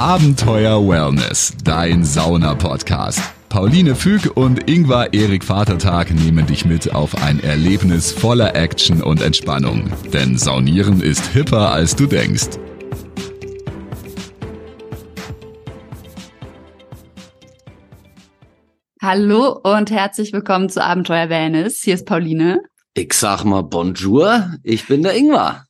Abenteuer Wellness, dein Sauna-Podcast. Pauline Füg und Ingvar Erik Vatertag nehmen dich mit auf ein Erlebnis voller Action und Entspannung. Denn Saunieren ist hipper, als du denkst. Hallo und herzlich willkommen zu Abenteuer Wellness. Hier ist Pauline. Ich sag mal Bonjour, ich bin der Ingvar.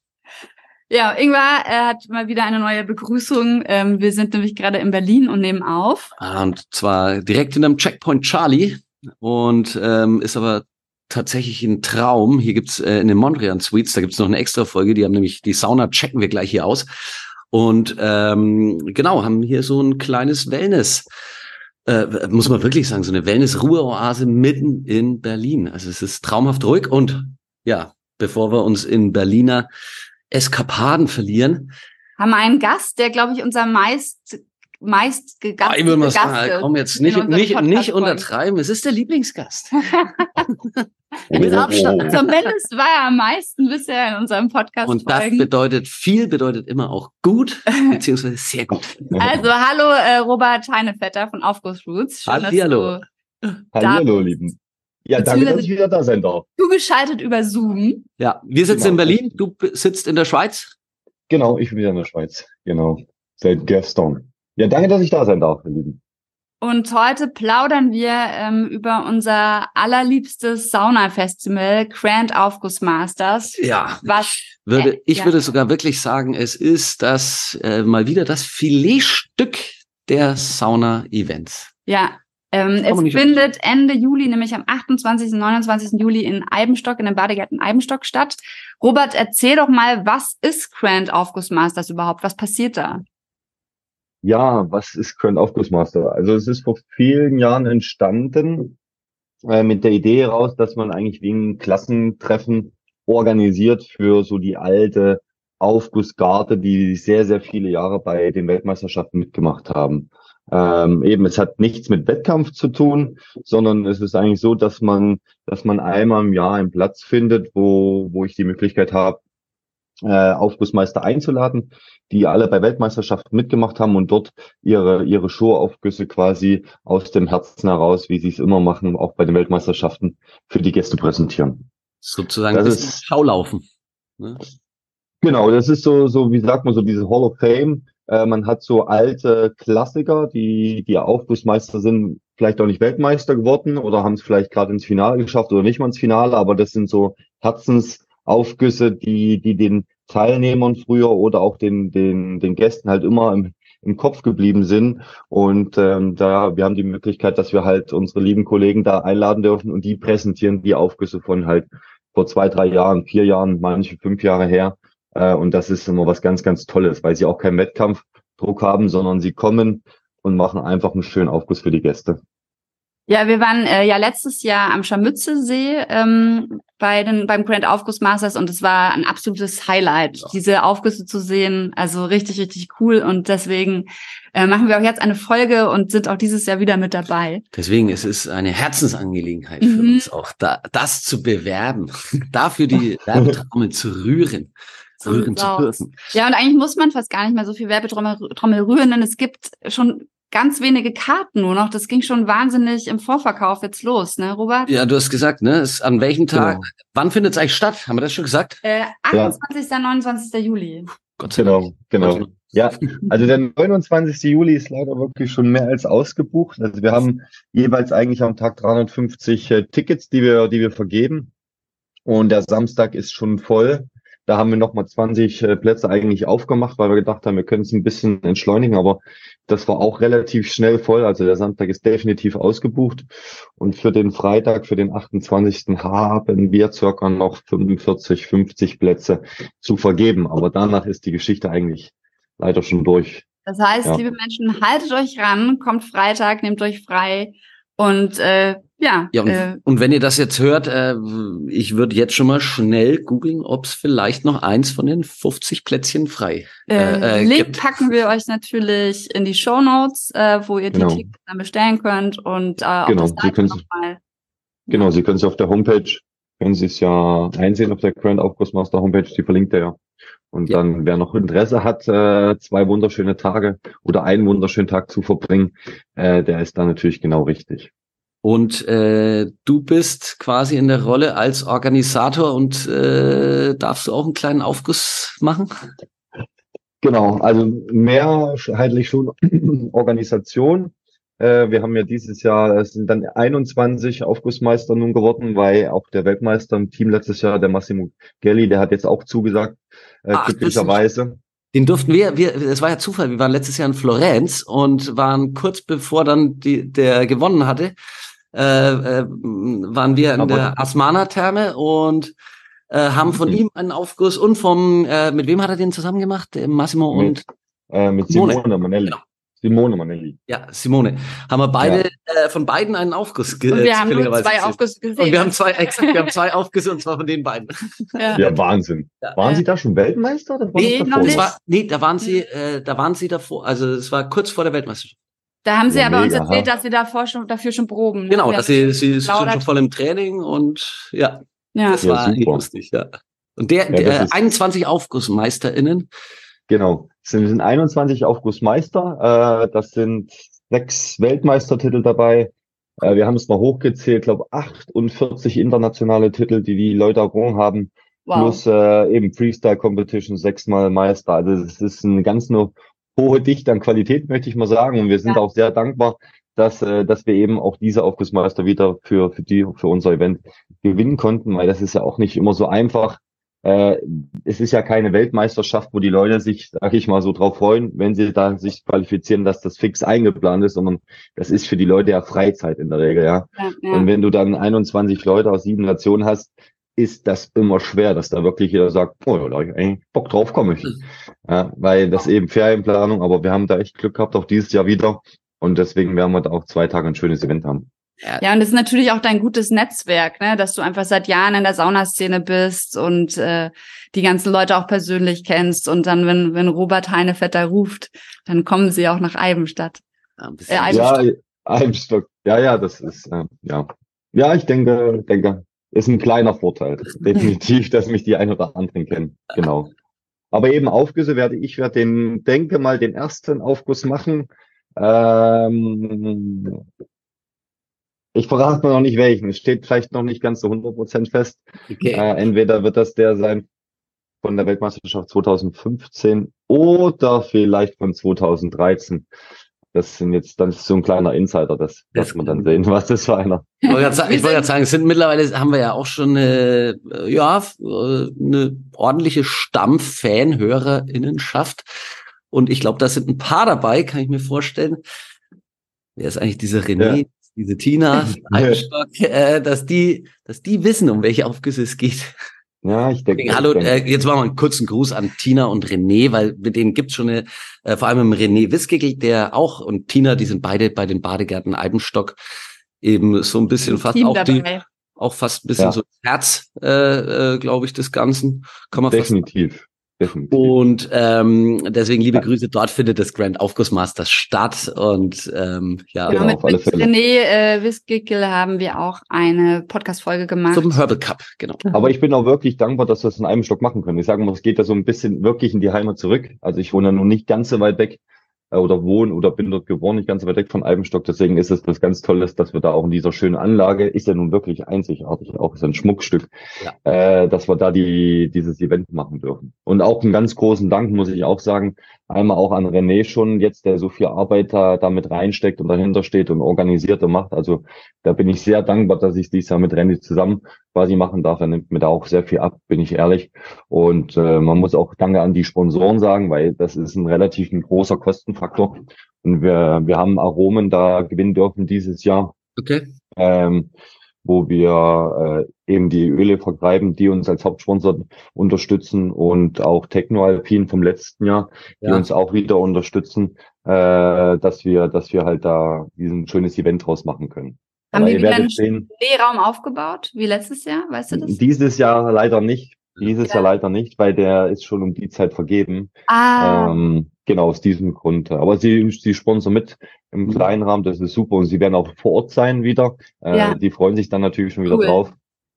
Ja, Ingvar er hat mal wieder eine neue Begrüßung. Ähm, wir sind nämlich gerade in Berlin und nehmen auf. Ah, und zwar direkt in einem Checkpoint Charlie und ähm, ist aber tatsächlich ein Traum. Hier gibt's äh, in den Mondrian Suites, da gibt's noch eine extra Folge, die haben nämlich die Sauna checken wir gleich hier aus. Und ähm, genau, haben hier so ein kleines Wellness. Äh, muss man wirklich sagen, so eine Wellness-Ruhe-Oase mitten in Berlin. Also es ist traumhaft ruhig und ja, bevor wir uns in Berliner Eskapaden verlieren. Haben einen Gast, der, glaube ich, unser meist meist ah, ich würde mal sagen, komm jetzt nicht, nicht, nicht untertreiben. Es ist der Lieblingsgast. Mit Abstand. Zumindest war er am meisten bisher in unserem Podcast. Und das folgen. bedeutet, viel bedeutet immer auch gut, beziehungsweise sehr gut. Also, hallo, äh, Robert Heinevetter von Aufguss Roots. Schön, hallo. Hallo, Lieben. Ja, danke, dass ich wieder da sein darf. Du geschaltet über Zoom. Ja, wir sitzen genau. in Berlin, du sitzt in der Schweiz. Genau, ich bin wieder in der Schweiz. Genau. Seit gestern. Ja, danke, dass ich da sein darf, ihr Lieben. Und heute plaudern wir ähm, über unser allerliebstes Sauna-Festival, Grand Aufguss Masters. Ja, was würde, äh, ich ja. würde sogar wirklich sagen, es ist das äh, mal wieder das Filetstück der Sauna-Events. Ja, ähm, es findet Ende Juli, nämlich am 28. und 29. Juli in Eibenstock, in dem Badegärten Eibenstock statt. Robert, erzähl doch mal, was ist Grand Aufgussmasters überhaupt? Was passiert da? Ja, was ist Grand Aufgussmaster? Also es ist vor vielen Jahren entstanden äh, mit der Idee heraus, dass man eigentlich wie ein Klassentreffen organisiert für so die alte Aufgussgarde, die sehr, sehr viele Jahre bei den Weltmeisterschaften mitgemacht haben. Ähm, eben, es hat nichts mit Wettkampf zu tun, sondern es ist eigentlich so, dass man, dass man einmal im Jahr einen Platz findet, wo, wo ich die Möglichkeit habe, äh, Aufgussmeister einzuladen, die alle bei Weltmeisterschaften mitgemacht haben und dort ihre, ihre Schuhaufgüsse quasi aus dem Herzen heraus, wie sie es immer machen, auch bei den Weltmeisterschaften für die Gäste präsentieren. Sozusagen das ist Schaulaufen. Ne? Genau, das ist so, so, wie sagt man so, diese Hall of Fame, äh, man hat so alte Klassiker, die, die Aufgussmeister sind, vielleicht auch nicht Weltmeister geworden oder haben es vielleicht gerade ins Finale geschafft oder nicht mal ins Finale, aber das sind so Herzensaufgüsse, die, die den Teilnehmern früher oder auch den, den, den Gästen halt immer im, im Kopf geblieben sind. Und ähm, da, wir haben die Möglichkeit, dass wir halt unsere lieben Kollegen da einladen dürfen und die präsentieren die Aufgüsse von halt vor zwei, drei Jahren, vier Jahren, manche fünf Jahre her. Äh, und das ist immer was ganz, ganz Tolles, weil sie auch keinen Wettkampfdruck haben, sondern sie kommen und machen einfach einen schönen Aufguss für die Gäste. Ja, wir waren äh, ja letztes Jahr am Scharmützelsee ähm, bei den, beim Grand Aufguss Masters und es war ein absolutes Highlight, ja. diese Aufgüsse zu sehen. Also richtig, richtig cool. Und deswegen äh, machen wir auch jetzt eine Folge und sind auch dieses Jahr wieder mit dabei. Deswegen ist es eine Herzensangelegenheit mhm. für uns auch, da, das zu bewerben, dafür die Werbetrommel zu rühren rühren zu dürfen. Ja, und eigentlich muss man fast gar nicht mehr so viel Werbetrommel rühren, denn es gibt schon ganz wenige Karten nur noch. Das ging schon wahnsinnig im Vorverkauf jetzt los, ne, Robert? Ja, du hast gesagt, ne? Ist an welchem Tag? Genau. Wann findet es eigentlich statt? Haben wir das schon gesagt? Äh, 28. Ja. 29. Juli. Gott sei Dank. Genau, genau. Ja, also der 29. Juli ist leider wirklich schon mehr als ausgebucht. Also wir haben jeweils eigentlich am Tag 350 äh, Tickets, die wir, die wir vergeben. Und der Samstag ist schon voll. Da haben wir nochmal 20 äh, Plätze eigentlich aufgemacht, weil wir gedacht haben, wir können es ein bisschen entschleunigen, aber das war auch relativ schnell voll. Also der Samstag ist definitiv ausgebucht. Und für den Freitag, für den 28. haben wir circa noch 45, 50 Plätze zu vergeben. Aber danach ist die Geschichte eigentlich leider schon durch. Das heißt, ja. liebe Menschen, haltet euch ran, kommt Freitag, nehmt euch frei und äh, ja. Ja, und, äh, und wenn ihr das jetzt hört, äh, ich würde jetzt schon mal schnell googeln, ob es vielleicht noch eins von den 50 Plätzchen frei äh, äh, Link gibt. packen wir euch natürlich in die Show Notes, äh, wo ihr die genau. Tickets dann bestellen könnt und äh, genau, Sie können mal, Genau, Sie können es auf der Homepage, können Sie es ja einsehen auf der Grand Aufgussmaster Homepage, die verlinkt er ja. Und Ja. dann, wer noch Interesse hat, äh, zwei wunderschöne Tage oder einen wunderschönen Tag zu verbringen, äh, der ist da natürlich genau richtig. Und äh, du bist quasi in der Rolle als Organisator und äh, darfst du auch einen kleinen Aufguss machen? Genau, also mehrheitlich schon Organisation. Äh, wir haben ja dieses Jahr, es sind dann 21 Aufgussmeister nun geworden, weil auch der Weltmeister im Team letztes Jahr, der Massimo Gelli, der hat jetzt auch zugesagt, äh, Ach, glücklicherweise. Den durften wir, wir, es war ja Zufall, wir waren letztes Jahr in Florenz und waren kurz bevor dann die, der gewonnen hatte, äh, äh, waren wir in Aber- der Asmana-Therme und äh, haben von Mhm. ihm einen Aufguss und vom, äh, mit wem hat er den zusammen gemacht? Der Massimo und Mit, äh, mit Simone. Simone Manelli. Genau. Simone Manelli. ja, Simone. Haben wir beide äh, von beiden einen Aufguss ge- Und wir haben nur zufälligerweise zwei gesehen. Aufgüsse gesehen. Und wir haben zwei, exakt, wir haben zwei Aufgüsse und zwar von den beiden. ja. Ja, Wahnsinn. Ja. Waren Ja. Sie da schon Weltmeister? Oder Nee, das war, nee, da waren sie, äh, da waren sie davor, also es war kurz vor der Weltmeisterschaft. Da haben sie Ja, aber uns mega, erzählt, ha. dass sie davor schon, dafür schon proben. ne? Genau, Wir dass haben sie, sie, sind schon voll im Training und ja, Ja. das Ja, war super. lustig, ja. Und der, Ja, der ist- 21 AufgussmeisterInnen, Genau. Sind, sind 21 Aufgussmeister. Äh, das sind sechs Weltmeistertitel dabei. Äh, wir haben es mal hochgezählt, glaube 48 internationale Titel, die die Leute errungen haben. Wow. Plus äh, eben Freestyle Competition, sechsmal Meister. Also es ist eine ganz eine hohe Dichte an Qualität, möchte ich mal sagen. Und wir sind Ja. auch sehr dankbar, dass, äh, dass wir eben auch diese Aufgussmeister wieder für, für die, für unser Event gewinnen konnten, weil das ist ja auch nicht immer so einfach. Äh, es ist ja keine Weltmeisterschaft, wo die Leute sich, sag ich mal, so drauf freuen, wenn sie da sich qualifizieren, dass das fix eingeplant ist, sondern das ist für die Leute ja Freizeit in der Regel, ja. Ja, Und ja. wenn du dann 21 Leute aus sieben Nationen hast, ist das immer schwer, dass da wirklich jeder sagt, oh, ja, da ich eigentlich Bock drauf, komme ich. Ja, weil das eben Ferienplanung, aber wir haben da echt Glück gehabt, auch dieses Jahr wieder. Und deswegen werden wir da auch zwei Tage ein schönes Event haben. Ja, und das ist natürlich auch dein gutes Netzwerk, ne, dass du einfach seit Jahren in der Saunaszene bist und äh, die ganzen Leute auch persönlich kennst. Und dann, wenn, wenn Robert Heinevetter ruft, dann kommen sie auch nach Eibenstadt. ja, Äh, ein- Ja. Ja, ja, das ist, äh, ja. Ja, ich denke, denke, ist ein kleiner Vorteil. Definitiv, dass mich die ein oder anderen kennen. Genau. Aber eben Aufgüsse werde ich werde den, denke mal, den ersten Aufguss machen. Ähm, ich verrate mal noch nicht welchen. Es steht vielleicht noch nicht ganz so 100% fest. okay. Äh, entweder wird das der sein von der Weltmeisterschaft 2015 oder vielleicht von 2013. Das sind jetzt, dann ist so ein kleiner Insider, das Das wird man dann sehen, was das für einer. Ich wollte gerade sagen, es sind mittlerweile haben wir ja auch schon eine, äh, ja, äh, eine ordentliche Stamm-Fan-HörerInnenschaft. Und ich glaube, da sind ein paar dabei, kann ich mir vorstellen. Wer ist eigentlich diese René, Ja. Diese Tina, Eibenstock, äh, dass die, dass die wissen, um welche Aufgüsse es geht. Ja, ich denke. Deswegen, hallo, ich denke. äh, jetzt machen wir einen kurzen Gruß an Tina und René, weil mit denen gibt's schon eine, äh, vor allem im René Wiskegel, der auch und Tina, die sind beide bei den Badegärten Eibenstock eben so ein bisschen fast Team auch die, dabei. auch fast ein bisschen Ja. so Herz, äh, äh, glaube ich, des Ganzen. Kann man fast Definitiv. Und ähm, deswegen liebe Grüße, dort findet das Grand Aufguss Masters statt und ähm, ja, Genau, Genau, mit, auf alle mit Fälle. René äh, Wiskickel haben wir auch eine Podcast-Folge gemacht. zum Herbal Cup, genau. Aber ich bin auch wirklich dankbar, dass wir es in einem Stock machen können. Ich sage mal, es geht da so ein bisschen wirklich in die Heimat zurück. Also ich wohne ja nun nicht ganz so weit weg oder wohne oder bin dort geboren, nicht ganz weit weg von Eibenstock. Deswegen ist es das ganz Tolles, dass wir da auch in dieser schönen Anlage, ist ja nun wirklich einzigartig, auch so ein Schmuckstück, äh, dass wir da die, dieses Event machen dürfen. Und auch einen ganz großen Dank, muss ich auch sagen, einmal auch an René schon jetzt, der so viel Arbeit da damit reinsteckt und dahinter steht und organisiert und macht. Also da bin ich sehr dankbar, dass ich dies Jahr mit René zusammen quasi machen darf. Er nimmt mir da auch sehr viel ab, bin ich ehrlich. Und äh, man muss auch Danke an die Sponsoren sagen, weil das ist ein relativ ein großer Kostenfaktor. Und wir, wir haben Aromen da gewinnen dürfen dieses Jahr, Okay. ähm, wo wir äh, eben die Öle vertreiben, die uns als Hauptsponsor unterstützen und auch Techno Alpin vom letzten Jahr, die Ja. uns auch wieder unterstützen, äh, dass wir, dass wir halt da diesen schönes Event draus machen können. Haben Aber die ihr wieder einen Nähraum aufgebaut, wie letztes Jahr, weißt du das? dieses Jahr leider nicht. Dieses Ja. Jahr leider nicht, weil der ist schon um die Zeit vergeben. Ah, Ähm, genau, aus diesem Grund. Aber sie, sie sponsern mit im Mhm. kleinen Rahmen, das ist super. Und sie werden auch vor Ort sein wieder. Äh, Ja. Die freuen sich dann natürlich schon wieder Cool. drauf.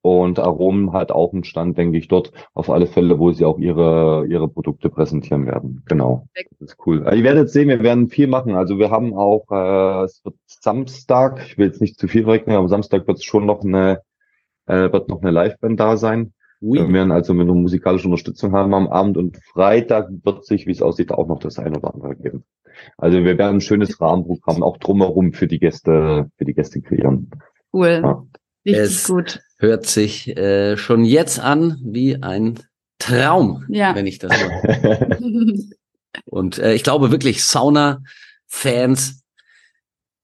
Und Aromen hat auch einen Stand, denke ich, dort auf alle Fälle, wo sie auch ihre, ihre Produkte präsentieren werden. Genau. Das ist cool. Also ihr werdet sehen, wir werden viel machen. Also wir haben auch, äh, es wird Samstag, ich will jetzt nicht zu viel rechnen, aber Samstag wird es schon noch eine, äh, wird noch eine Liveband da sein. Ui. Wir werden also mit einer musikalischen Unterstützung haben am Abend und Freitag wird sich, wie es aussieht, auch noch das ein oder andere geben. Also wir werden ein schönes Rahmenprogramm auch drumherum für die Gäste, für die Gäste kreieren. Cool. Ja. Richtig Es- gut. Hört sich äh, schon jetzt an wie ein Traum, Ja. wenn ich das so. Und äh, ich glaube wirklich, Sauna-Fans,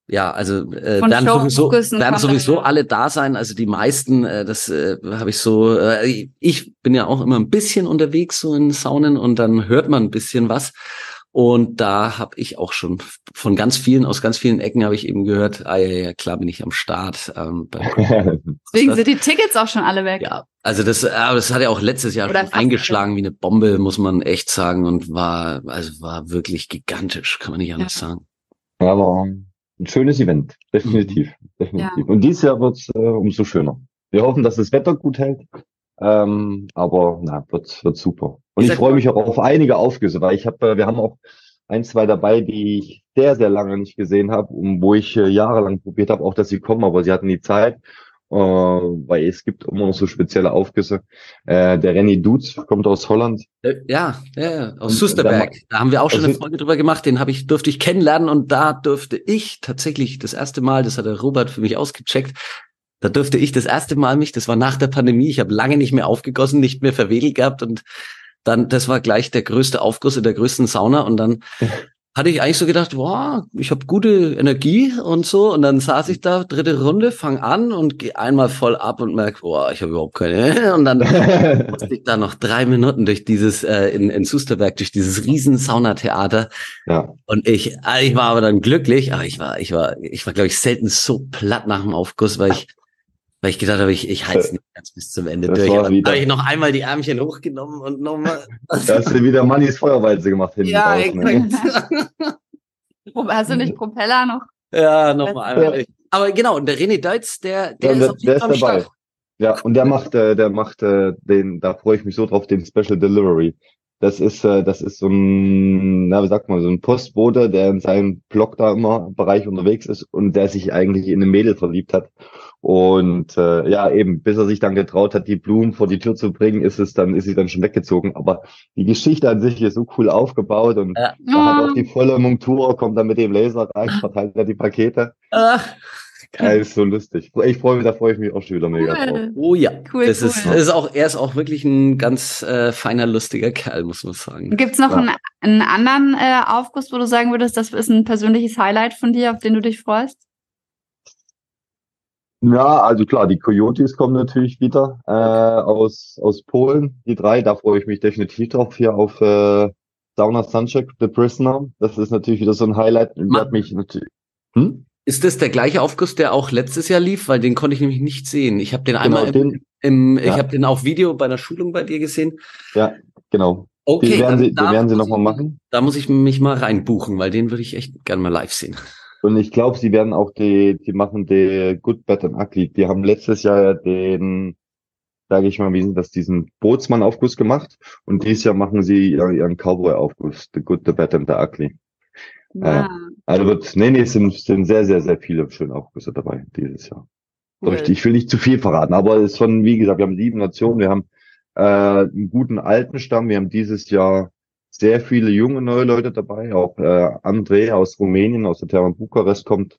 ja, also äh, Von werden sowieso, werden sowieso alle da sein. Also die meisten, äh, das äh, habe ich so, äh, ich bin ja auch immer ein bisschen unterwegs so in Saunen und dann hört man ein bisschen was. Und da habe ich auch schon von ganz vielen, aus ganz vielen Ecken habe ich eben gehört, ah, ja, ja, klar bin ich am Start. Ähm, Deswegen sind die Tickets auch schon alle weg. ja, also das, äh, aber das hat ja auch letztes Jahr Oder schon eingeschlagen wie eine Bombe, muss man echt sagen, und war, also war wirklich gigantisch, kann man nicht anders sagen. Ja, aber ein schönes Event, definitiv. definitiv. Und dieses Jahr wird's äh, umso schöner. Wir hoffen, dass das Wetter gut hält. Ähm, aber na, wird, wird super. Und ich ja freue mich auch auf einige Aufgüsse, weil ich habe, äh, wir haben auch ein, zwei dabei, die ich sehr, sehr lange nicht gesehen habe und wo ich äh, jahrelang probiert habe, auch dass sie kommen, aber sie hatten die Zeit. Äh, weil es gibt immer noch so spezielle Aufgüsse. Äh, der Renny Dutz kommt aus Holland. Äh, Ja, ja, aus Und Susterberg. da- haben wir auch schon Also- eine Folge drüber gemacht, den habe ich, durfte ich kennenlernen und da durfte ich tatsächlich das erste Mal, das hat der Robert für mich ausgecheckt, da durfte ich das erste Mal mich, das war nach der Pandemie, ich habe lange nicht mehr aufgegossen, nicht mehr verwedelt gehabt und dann, das war gleich der größte Aufguss in der größten Sauna und dann hatte ich eigentlich so gedacht, wow, ich habe gute Energie und so. Und dann saß ich da, dritte Runde, fang an und gehe einmal voll ab und merke, boah, ich habe überhaupt keine und dann musste ich da noch drei Minuten durch dieses, äh, in, in Susterberg, durch dieses riesen Saunatheater. ja, Und ich, ich war aber dann glücklich, aber ich war, ich war, ich war, glaube ich, selten so platt nach dem Aufguss, weil ich, weil ich gedacht habe, ich, ich halte es nicht ganz bis zum Ende Das durch. war wieder- habe ich noch einmal die Ärmchen hochgenommen und nochmal. da hast du wieder Mannis Feuerwalze gemacht hinten Ja, raus, ne? Pro- Hast du nicht Propeller noch? ja, nochmal Ja. einmal. Aber genau, und der René Deutz, der, der Ja, ist der, auf jeden Fall dabei. Start. Ja, und der macht, äh, der macht äh, den, da freue ich mich so drauf, den Special Delivery. Das ist, äh, das ist so ein, na, wie sagt man, so ein Postbote, der in seinem Blog da immer im Bereich unterwegs ist und der sich eigentlich in eine Mädel verliebt hat. Und äh, ja, eben, bis er sich dann getraut hat, die Blumen vor die Tür zu bringen, ist es dann, ist sie dann schon weggezogen. Aber die Geschichte an sich ist so cool aufgebaut und Ja. hat auch die volle Montur, kommt dann mit dem Laser rein, verteilt er die Pakete. Ach, Ja, ist so lustig. Ich freue mich, da freue ich mich auch schon wieder mega drauf. cool. oh ja, Cool, das cool. ist, das ist auch, er ist auch wirklich ein ganz äh, feiner, lustiger Kerl, muss man sagen. Gibt's noch Ja. einen, einen anderen äh, Aufguss, wo du sagen würdest, das ist ein persönliches Highlight von dir, auf den du dich freust? Ja, also klar, die Coyotes kommen natürlich wieder äh, aus, aus Polen, die drei, da freue ich mich definitiv drauf, hier auf äh, Sauna Suncheck, The Prisoner. Das ist natürlich wieder so ein Highlight. Ich Ma- werd mich natürlich. Hm? Ist das der gleiche Aufguss, der auch letztes Jahr lief? Weil den konnte ich nämlich nicht sehen. Ich habe den einmal im, den, im ich ja. habe den auf Video bei einer Schulung bei dir gesehen. ja, genau. Okay, die werden dann sie, da werden sie muss nochmal ich- machen. Da muss ich mich mal reinbuchen, weil den würde ich echt gerne mal live sehen. Und ich glaube, sie werden auch die, die machen die Good, Bad and Ugly. Die haben letztes Jahr den, sage ich mal, wie sind das, diesen Bootsmann-Aufguss gemacht. Und dieses Jahr machen sie ihren, ihren Cowboy-Aufguss, The Good, The Bad and The Ugly. Ja. Ah, Also wird, nee, nee, es sind, sind sehr, sehr, sehr viele schöne Aufgüsse dabei dieses Jahr. cool. Ich, ich will nicht zu viel verraten, aber es ist von, wie gesagt, wir haben sieben Nationen, wir haben äh, einen guten alten Stamm, wir haben dieses Jahr sehr viele junge neue Leute dabei, auch äh, André aus Rumänien, aus der Terra Bukarest kommt,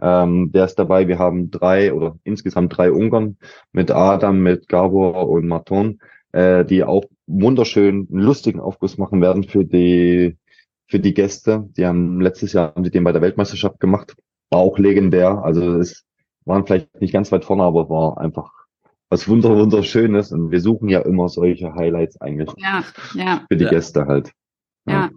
ähm, der ist dabei. Wir haben drei oder insgesamt drei Ungarn mit Adam, mit Gabor und Marton, äh, die auch wunderschön einen lustigen Aufguss machen werden für die für die Gäste. Die haben letztes Jahr haben sie den bei der Weltmeisterschaft gemacht, war auch legendär. Also es waren vielleicht nicht ganz weit vorne, aber war einfach was wunder wunderschönes und wir suchen ja immer solche Highlights eigentlich Ja, ja, für die Ja. Gäste halt. ja.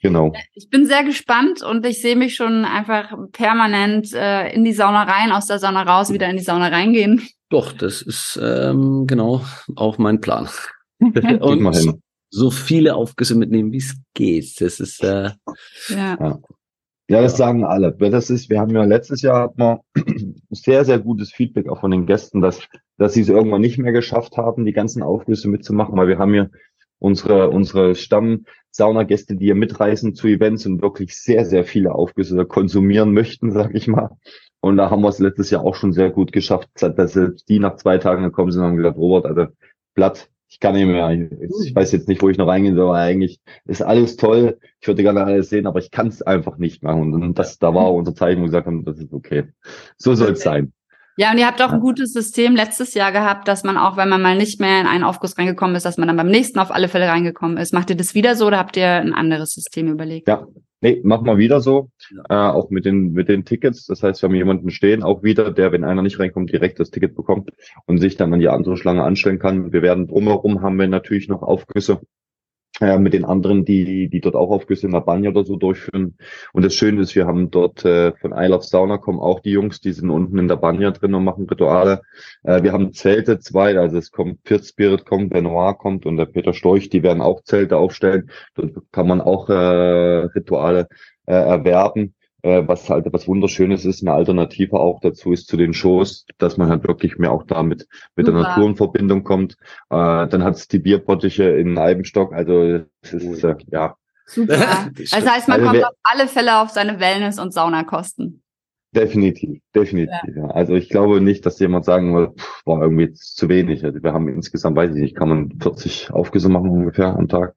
Genau. Ich bin sehr gespannt und ich sehe mich schon einfach permanent äh, in die Sauna rein, aus der Sauna raus, wieder in die Sauna reingehen. Doch, das ist ähm, genau auch mein Plan. Hin. So viele Aufgüsse mitnehmen, wie es geht. Das ist äh, Ja, Ja, das sagen alle. Das ist, wir haben ja letztes Jahr hatten wir sehr, sehr gutes Feedback auch von den Gästen, dass dass sie es irgendwann nicht mehr geschafft haben, die ganzen Aufgüsse mitzumachen, weil wir haben ja unsere, unsere Stamm-Saunagäste, die hier mitreisen zu Events und wirklich sehr, sehr viele Aufgüsse konsumieren möchten, sag ich mal. Und da haben wir es letztes Jahr auch schon sehr gut geschafft, dass die nach zwei Tagen gekommen sind und haben gesagt, Robert, also Blatt, ich kann nicht mehr, ich weiß jetzt nicht, wo ich noch reingehen soll, aber eigentlich ist alles toll, ich würde gerne alles sehen, aber ich kann es einfach nicht machen. Und das, da war unser Zeichen, wo wir gesagt haben, das ist okay. So soll es sein. Ja, und ihr habt auch ein gutes System letztes Jahr gehabt, dass man auch, wenn man mal nicht mehr in einen Aufguss reingekommen ist, dass man dann beim nächsten auf alle Fälle reingekommen ist. Macht ihr das wieder so oder habt ihr ein anderes System überlegt? Ja, nee, machen wir wieder so. Äh, auch mit den, mit den Tickets. Das heißt, wir haben jemanden stehen, auch wieder, der, wenn einer nicht reinkommt, direkt das Ticket bekommt und sich dann an die andere Schlange anstellen kann. Wir werden drumherum haben wir natürlich noch Aufgüsse äh, mit den anderen, die, die dort auch Aufgüsse in der Banja oder so durchführen. Und das Schöne ist, wir haben dort äh, von I Love Sauna kommen auch die Jungs, die sind unten in der Banja drin und machen Rituale. Äh, wir haben Zelte, zwei, also es kommt Pirt Spirit kommt, Benoit kommt und der Peter Storch, die werden auch Zelte aufstellen. Dort kann man auch äh, Rituale äh, erwerben äh, was halt was Wunderschönes ist, eine Alternative auch dazu ist zu den Shows, dass man halt wirklich mehr auch damit mit Super. der Natur in Verbindung kommt. Äh, dann hat es die Bierbottiche in Eibenstock, also es ist äh, ja. Super. das heißt, man also, kommt auf alle Fälle auf seine Wellness- und Saunakosten. Definitiv, definitiv. Ja. ja. Also ich glaube nicht, dass jemand sagen will, pff, war irgendwie zu wenig. Also wir haben insgesamt, weiß ich nicht, kann man 40 Aufgüsse machen ungefähr am Tag.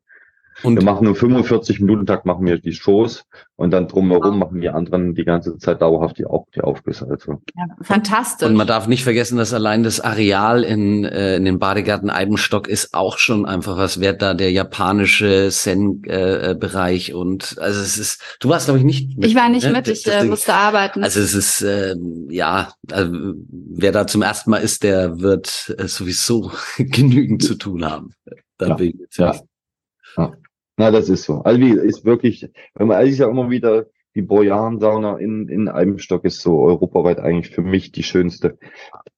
Und wir machen nur 45 Minuten Tag machen wir die Shows und dann drumherum wow. machen die anderen die ganze Zeit dauerhaft die, auch die Aufgüsse. Also. Ja, fantastisch. Und man darf nicht vergessen, dass allein das Areal in, äh, in den Badegarten Eibenstock ist auch schon einfach was wert da, der japanische Zen-Bereich äh, und also es ist, du warst glaube ich nicht mit. Ich war nicht ne? mit, ich äh, musste arbeiten. Also es ist, äh, ja, also, wer da zum ersten Mal ist, der wird äh, sowieso genügend zu tun haben. Da ja. bin ich jetzt ja. ja. Na, das ist so. Also wie ist wirklich, wenn man eigentlich ja immer wieder die Bojan-Sauna in, in Eibenstock ist so europaweit eigentlich für mich die schönste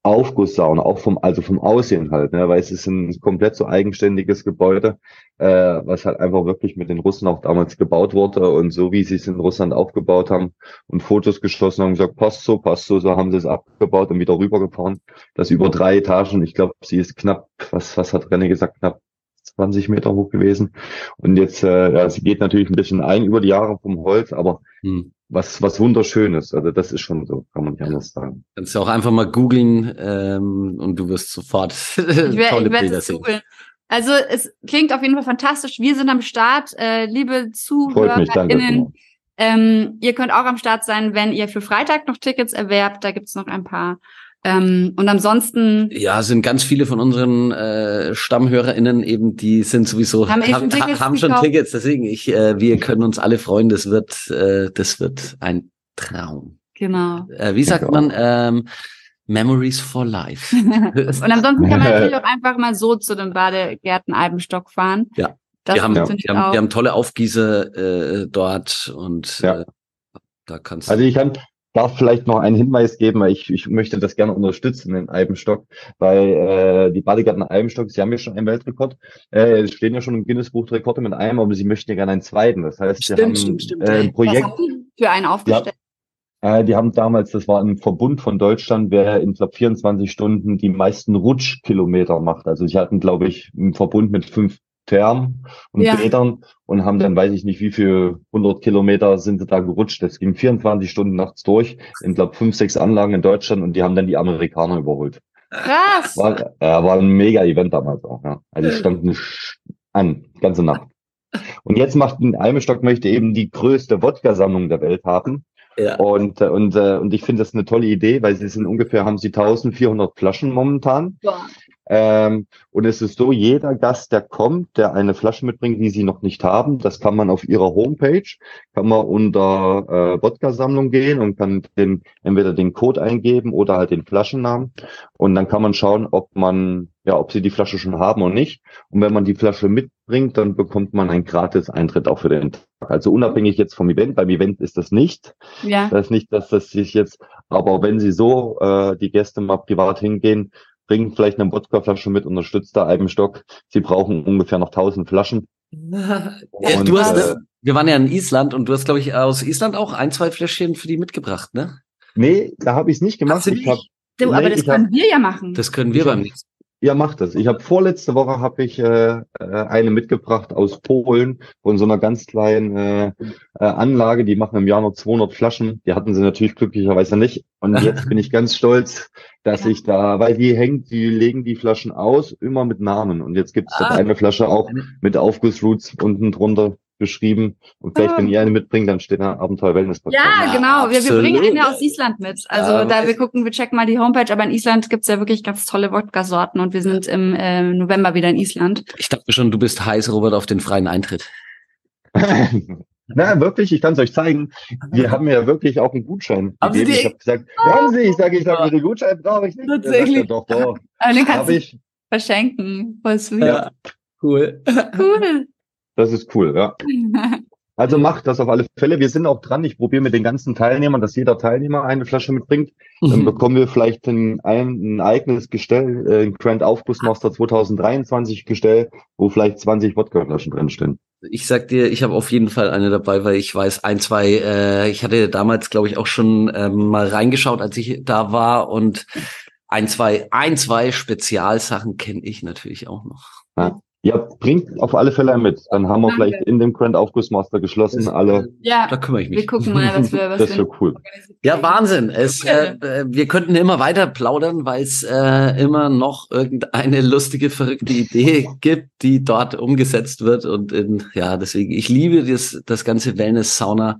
Aufgusssauna, auch vom, also vom Aussehen halt, ne, weil es ist ein komplett so eigenständiges Gebäude, äh, was halt einfach wirklich mit den Russen auch damals gebaut wurde und so wie sie es in Russland aufgebaut haben und Fotos geschossen haben gesagt, passt so, passt so, so haben sie es abgebaut und wieder rübergefahren. Das über drei Etagen, ich glaube, sie ist knapp, was, was hat René gesagt, knapp 20 Meter hoch gewesen. Und jetzt, äh, ja, sie geht natürlich ein bisschen ein über die Jahre vom Holz, aber hm. was, was wunderschönes. Also das ist schon so, kann man nicht anders sagen. Kannst du auch einfach mal googeln ähm, und du wirst sofort ich wär, tolle ich Bilder sehen. Googlen. Also es klingt auf jeden Fall fantastisch. Wir sind am Start, äh, liebe ZuhörerInnen. Ähm, ihr könnt auch am Start sein, wenn ihr für Freitag noch Tickets erwerbt. Da gibt's noch ein paar ähm, und ansonsten. Ja, sind ganz viele von unseren äh, StammhörerInnen eben, die sind sowieso, haben, haben, schon, haben schon Tickets. Deswegen, ich, äh, wir können uns alle freuen. Das wird, äh, das wird ein Traum. Genau. Äh, wie sagt man, ähm, Memories for Life. und ansonsten kann man natürlich auch einfach mal so zu den Badegärten Albenstock fahren. Ja. Das wir, haben, wir, haben, wir haben tolle Aufgieße äh, dort und ja. äh, da kannst du. Also ich kann, darf vielleicht noch einen Hinweis geben, weil ich, ich möchte das gerne unterstützen in Eibenstock, weil äh, die Badegärten Eibenstock, sie haben ja schon einen Weltrekord, äh, stehen ja schon im Guinness-Buch Rekorde mit einem, aber sie möchten ja gerne einen zweiten. Das heißt, stimmt, sie haben stimmt, stimmt. Äh, ein Projekt für einen aufgestellt. Ja, äh, die haben damals, das war ein Verbund von Deutschland, wer in glaub, 24 Stunden die meisten Rutschkilometer macht. Also sie hatten, glaube ich, einen Verbund mit fünf Thermen und ja. Bädern und haben dann, weiß ich nicht, wie viel 100 Kilometer sind sie da gerutscht. Das ging 24 Stunden nachts durch in, glaube fünf, sechs Anlagen in Deutschland und die haben dann die Amerikaner überholt. Krass! War, äh, war ein mega Event damals auch, ja. Also die standen an, ganze Nacht. Und jetzt macht ein Almestock möchte eben die größte Wodka-Sammlung der Welt haben. Ja. Und, äh, und, äh, und ich finde das eine tolle Idee, weil sie sind ungefähr, haben sie 1400 Flaschen momentan. Ja. Ähm, und es ist so, jeder Gast, der kommt, der eine Flasche mitbringt, die sie noch nicht haben, das kann man auf ihrer Homepage, kann man unter äh, Wodka-Sammlung gehen und kann den, entweder den Code eingeben oder halt den Flaschennamen. Und dann kann man schauen, ob man, ja, ob sie die Flasche schon haben oder nicht. Und wenn man die Flasche mitbringt, dann bekommt man einen gratis Eintritt auch für den Tag. Also unabhängig jetzt vom Event. Beim Event ist das nicht. Ja. Das ist nicht, dass das sich jetzt, aber wenn sie so äh, die Gäste mal privat hingehen, bringen vielleicht eine Wodkaflasche mit, unterstützt der Eibenstock. Sie brauchen ungefähr noch 1000 Flaschen. und, du hast, äh, wir waren ja in Island und du hast, glaube ich, aus Island auch ein, zwei Fläschchen für die mitgebracht, ne? Nee, da habe ich es nicht gemacht. Ich habe Du, Nee, aber das ich hab- können wir ja machen. Das können wir beim hab- nächsten Ja, macht das. Ich habe vorletzte Woche habe ich äh, äh, eine mitgebracht aus Polen von so einer ganz kleinen äh, äh, Anlage. Die machen im Jahr nur 200 Flaschen. Die hatten sie natürlich glücklicherweise nicht. Und jetzt bin ich ganz stolz, dass Ja. ich da, weil die hängt, die legen die Flaschen aus immer mit Namen. Und jetzt gibt es Ah. eine Flasche auch mit Aufgussroots unten drunter beschrieben. Und vielleicht, Ah. wenn ihr eine mitbringt, dann steht da Abenteuer Wellness Ja, Ja, genau. Wir, wir bringen eine aus Island mit. Also Ja, da wir gucken, wir checken mal die Homepage, aber in Island gibt's ja wirklich ganz tolle Wodka-Sorten und wir sind im äh, November wieder in Island. Ich dachte schon, du bist heiß, Robert, auf den freien Eintritt. Na, wirklich, ich kann es euch zeigen. Wir haben ja wirklich auch einen Gutschein Haben Sie gegeben. die- Ich habe gesagt, haben Sie? Ich sage, ich habe den Gutschein brauche ich nicht. Tatsächlich? ja, Doch, doch, Aber den kannst du ich. verschenken. Voll sweet. Ja. cool. Cool. Das ist cool, ja. Also macht das auf alle Fälle. Wir sind auch dran. Ich probiere mit den ganzen Teilnehmern, dass jeder Teilnehmer eine Flasche mitbringt. Dann Mhm. bekommen wir vielleicht ein, ein, ein eigenes Gestell, äh, ein Grand Aufgussmaster 2023 Gestell, wo vielleicht 20 Wodkaflaschen drinstehen. Ich sag dir, ich habe auf jeden Fall eine dabei, weil ich weiß, ein, zwei, äh, ich hatte damals, glaube ich, auch schon ähm, mal reingeschaut, als ich da war und ein, zwei, ein, zwei Spezialsachen kenne ich natürlich auch noch. Ja, bringt auf alle Fälle mit. Dann haben wir Danke. vielleicht in dem Grand Aufgussmaster geschlossen alle. Ja, Da kümmere ich mich. wir gucken mal, was wir, was Das wir wäre cool. Ja. Wahnsinn. Es, äh, äh, wir könnten immer weiter plaudern, weil es äh, immer noch irgendeine lustige, verrückte Idee gibt, die dort umgesetzt wird. Und in, ja, deswegen, ich liebe das, das ganze Wellness-Sauna,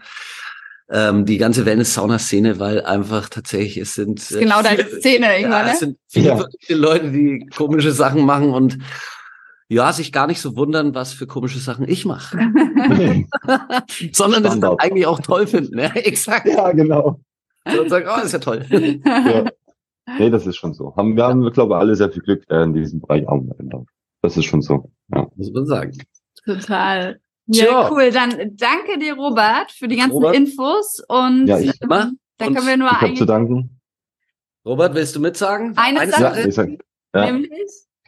ähm, die ganze Wellness-Sauna-Szene, weil einfach tatsächlich es sind ist genau deine viele- Szene, ja, es sind viele Ja. Leute, die komische Sachen machen und ja, sich gar nicht so wundern, was für komische Sachen ich mache, sondern es dann eigentlich auch toll finden. Ja, exakt. ja, genau. Und sagen, oh, ist ja toll. Ja. Nee, das ist schon so. Haben, wir haben, glaube ich, alle sehr viel Glück äh, in diesem Bereich angewendet. Das ist schon so. Ja. Muss man sagen. Total. Ja, cool. Dann danke dir, Robert, für die ganzen Robert. Infos. Und Ja, ich- Immer. da können wir nur Ich habe eigentlich zu danken. Robert, willst du mitsagen? Eine Ja, Sache. ich sag, ja. nämlich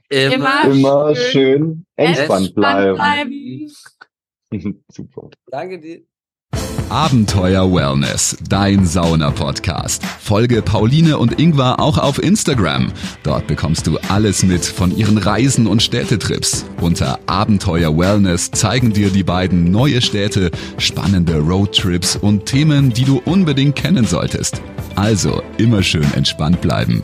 Immer. Immer schön schön entspannt bleiben. bleiben. Super. Danke dir. Abenteuer Wellness, dein Sauna-Podcast. Folge Pauline und Ingvar auch auf Instagram. Dort bekommst du alles mit von ihren Reisen und Städtetrips. Unter Abenteuer Wellness zeigen dir die beiden neue Städte, spannende Roadtrips und Themen, die du unbedingt kennen solltest. Also immer schön entspannt bleiben.